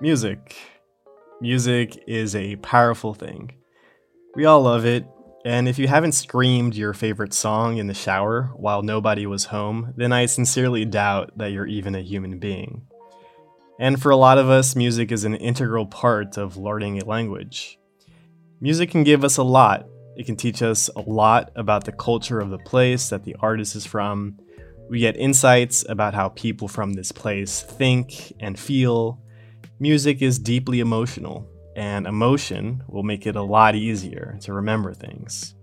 Music. Music is a powerful thing. We all love it, and if you haven't screamed your favorite song in the shower while nobody was home, then I sincerely doubt that you're even a human being. And for a lot of us, music is an integral part of learning a language. Music can give us a lot. It can teach us a lot about the culture of the place that the artist is from. We get insights about how people from this place think and feel. Music is deeply emotional, and emotion will make it a lot easier to remember things.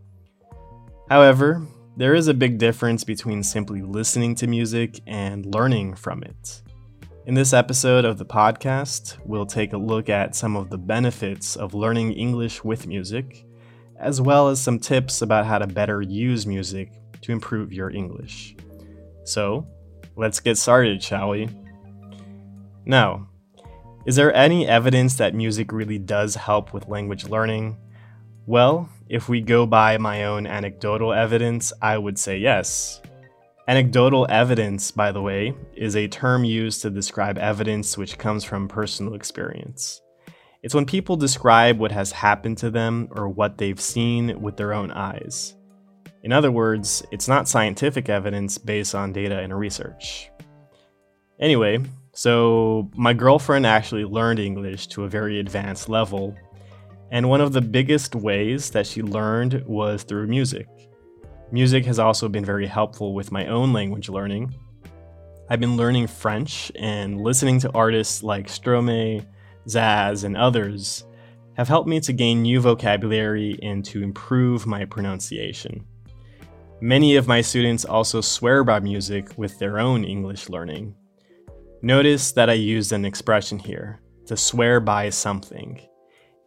However, there is a big difference between simply listening to music and learning from it. In this episode of the podcast, we'll take a look at some of the benefits of learning English with music, as well as some tips about how to better use music to improve your English. So, let's get started, shall we? Now, is there any evidence that music really does help with language learning? Well, if we go by my own anecdotal evidence, I would say yes. Anecdotal evidence, by the way, is a term used to describe evidence which comes from personal experience. It's when people describe what has happened to them or what they've seen with their own eyes. In other words, it's not scientific evidence based on data and research. Anyway, so my girlfriend actually learned English to a very advanced level, and one of the biggest ways that she learned was through music. Music has also been very helpful with my own language learning. I've been learning French and listening to artists like Stromae, Zaz, and others have helped me to gain new vocabulary and to improve my pronunciation. Many of my students also swear by music with their own English learning. Notice that I used an expression here to swear by something.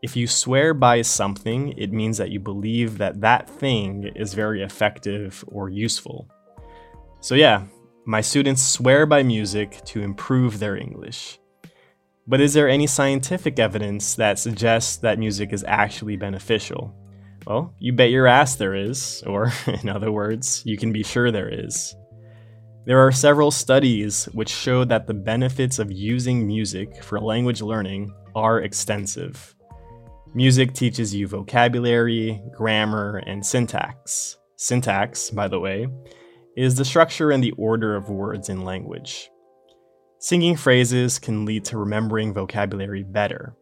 If you swear by something, it means that you believe that that thing is very effective or useful. So, yeah, my students swear by music to improve their English. But is there any scientific evidence that suggests that music is actually beneficial? Well, you bet your ass there is, or in other words, you can be sure there is. There are several studies which show that the benefits of using music for language learning are extensive. Music teaches you vocabulary, grammar, and syntax. Syntax, by the way, is the structure and the order of words in language. Singing phrases can lead to remembering vocabulary better.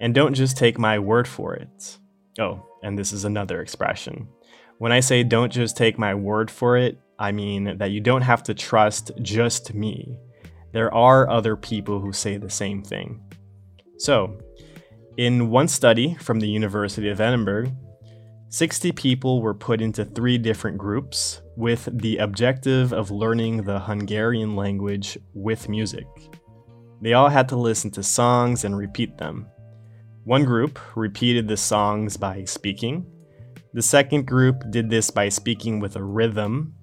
And don't just take my word for it. Oh, and this is another expression. When I say don't just take my word for it, I mean that you don't have to trust just me. There are other people who say the same thing. So, in one study from the University of Edinburgh, 60 people were put into three different groups with the objective of learning the Hungarian language with music. They all had to listen to songs and repeat them. One group repeated the songs by speaking, the second group did this by speaking with a rhythm,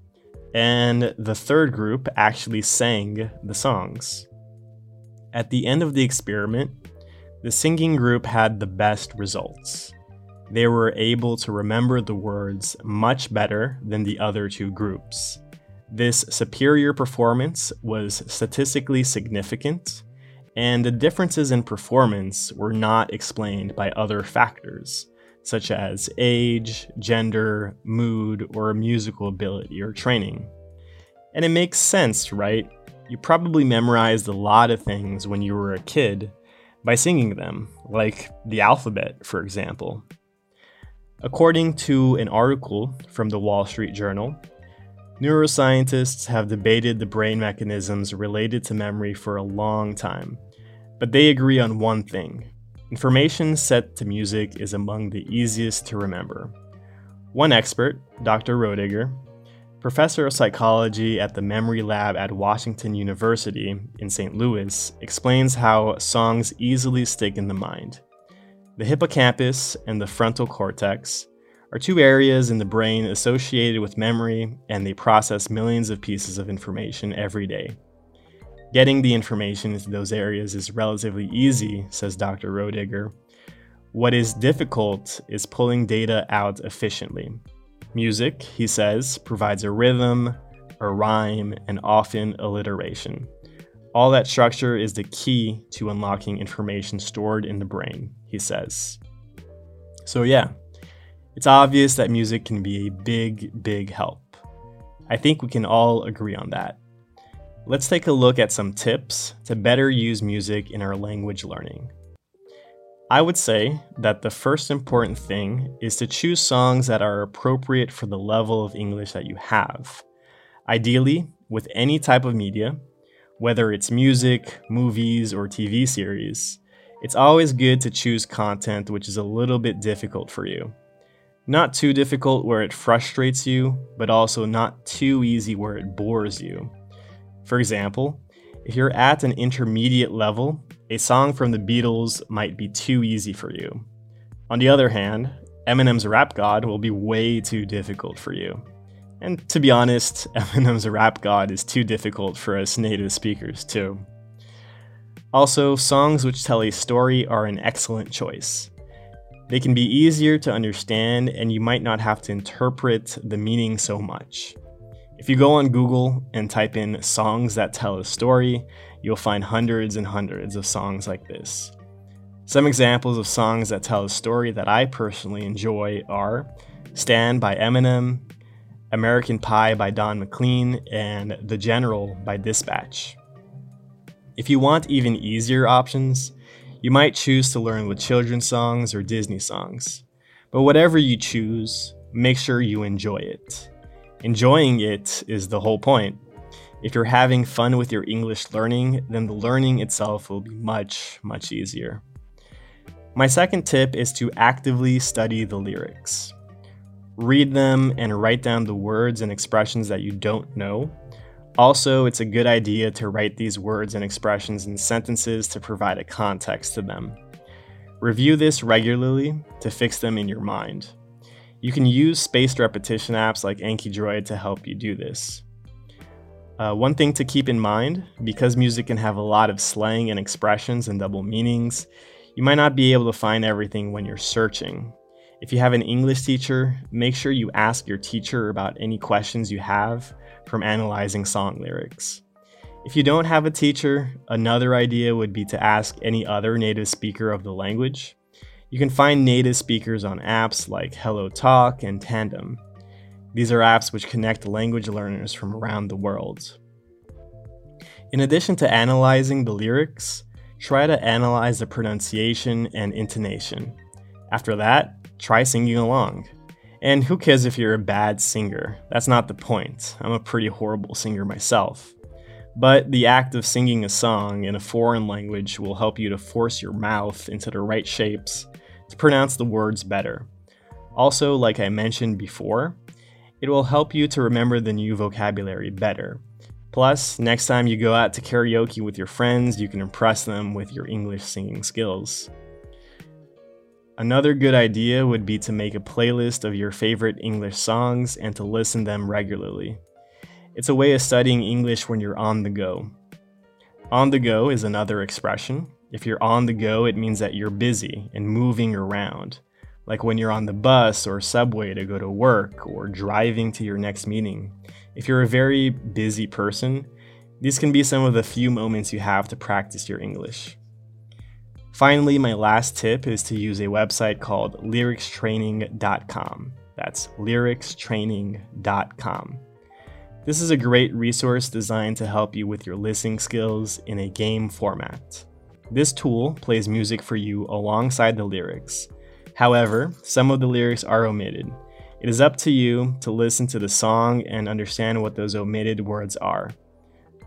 and the third group actually sang the songs. At the end of the experiment, the singing group had the best results. They were able to remember the words much better than the other two groups. This superior performance was statistically significant, and the differences in performance were not explained by other factors, such as age, gender, mood, or musical ability or training. And it makes sense, right? You probably memorized a lot of things when you were a kid by singing them, like the alphabet, for example. According to an article from the Wall Street Journal, neuroscientists have debated the brain mechanisms related to memory for a long time, but they agree on one thing information set to music is among the easiest to remember. One expert, Dr. Roediger, Professor of psychology at the Memory Lab at Washington University in St. Louis explains how songs easily stick in the mind. The hippocampus and the frontal cortex are two areas in the brain associated with memory, and they process millions of pieces of information every day. Getting the information into those areas is relatively easy, says Dr. Roediger. What is difficult is pulling data out efficiently. Music, he says, provides a rhythm, a rhyme, and often alliteration. All that structure is the key to unlocking information stored in the brain, he says. So, yeah, it's obvious that music can be a big, big help. I think we can all agree on that. Let's take a look at some tips to better use music in our language learning. I would say that the first important thing is to choose songs that are appropriate for the level of English that you have. Ideally, with any type of media, whether it's music, movies, or TV series, it's always good to choose content which is a little bit difficult for you. Not too difficult where it frustrates you, but also not too easy where it bores you. For example, if you're at an intermediate level, a song from the Beatles might be too easy for you. On the other hand, Eminem's Rap God will be way too difficult for you. And to be honest, Eminem's Rap God is too difficult for us native speakers, too. Also, songs which tell a story are an excellent choice. They can be easier to understand, and you might not have to interpret the meaning so much. If you go on Google and type in songs that tell a story, you'll find hundreds and hundreds of songs like this. Some examples of songs that tell a story that I personally enjoy are Stand by Eminem, American Pie by Don McLean, and The General by Dispatch. If you want even easier options, you might choose to learn with children's songs or Disney songs. But whatever you choose, make sure you enjoy it. Enjoying it is the whole point. If you're having fun with your English learning, then the learning itself will be much, much easier. My second tip is to actively study the lyrics read them and write down the words and expressions that you don't know. Also, it's a good idea to write these words and expressions in sentences to provide a context to them. Review this regularly to fix them in your mind. You can use spaced repetition apps like Anki Droid to help you do this. Uh, one thing to keep in mind because music can have a lot of slang and expressions and double meanings, you might not be able to find everything when you're searching. If you have an English teacher, make sure you ask your teacher about any questions you have from analyzing song lyrics. If you don't have a teacher, another idea would be to ask any other native speaker of the language. You can find native speakers on apps like Hello Talk and Tandem. These are apps which connect language learners from around the world. In addition to analyzing the lyrics, try to analyze the pronunciation and intonation. After that, try singing along. And who cares if you're a bad singer? That's not the point. I'm a pretty horrible singer myself. But the act of singing a song in a foreign language will help you to force your mouth into the right shapes to pronounce the words better. Also, like I mentioned before, it will help you to remember the new vocabulary better. Plus, next time you go out to karaoke with your friends, you can impress them with your English singing skills. Another good idea would be to make a playlist of your favorite English songs and to listen them regularly. It's a way of studying English when you're on the go. On the go is another expression. If you're on the go, it means that you're busy and moving around, like when you're on the bus or subway to go to work or driving to your next meeting. If you're a very busy person, these can be some of the few moments you have to practice your English. Finally, my last tip is to use a website called lyricstraining.com. That's lyricstraining.com. This is a great resource designed to help you with your listening skills in a game format. This tool plays music for you alongside the lyrics. However, some of the lyrics are omitted. It is up to you to listen to the song and understand what those omitted words are.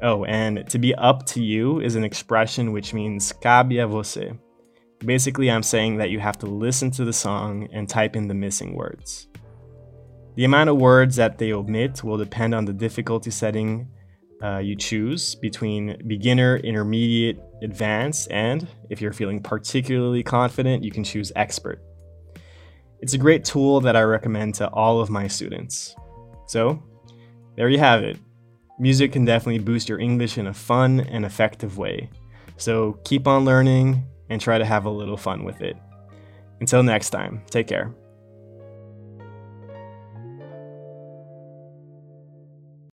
Oh, and to be up to you is an expression which means cabe a você. Basically, I'm saying that you have to listen to the song and type in the missing words. The amount of words that they omit will depend on the difficulty setting uh, you choose between beginner, intermediate, advanced, and if you're feeling particularly confident, you can choose expert. It's a great tool that I recommend to all of my students. So, there you have it. Music can definitely boost your English in a fun and effective way. So keep on learning and try to have a little fun with it. Until next time, take care.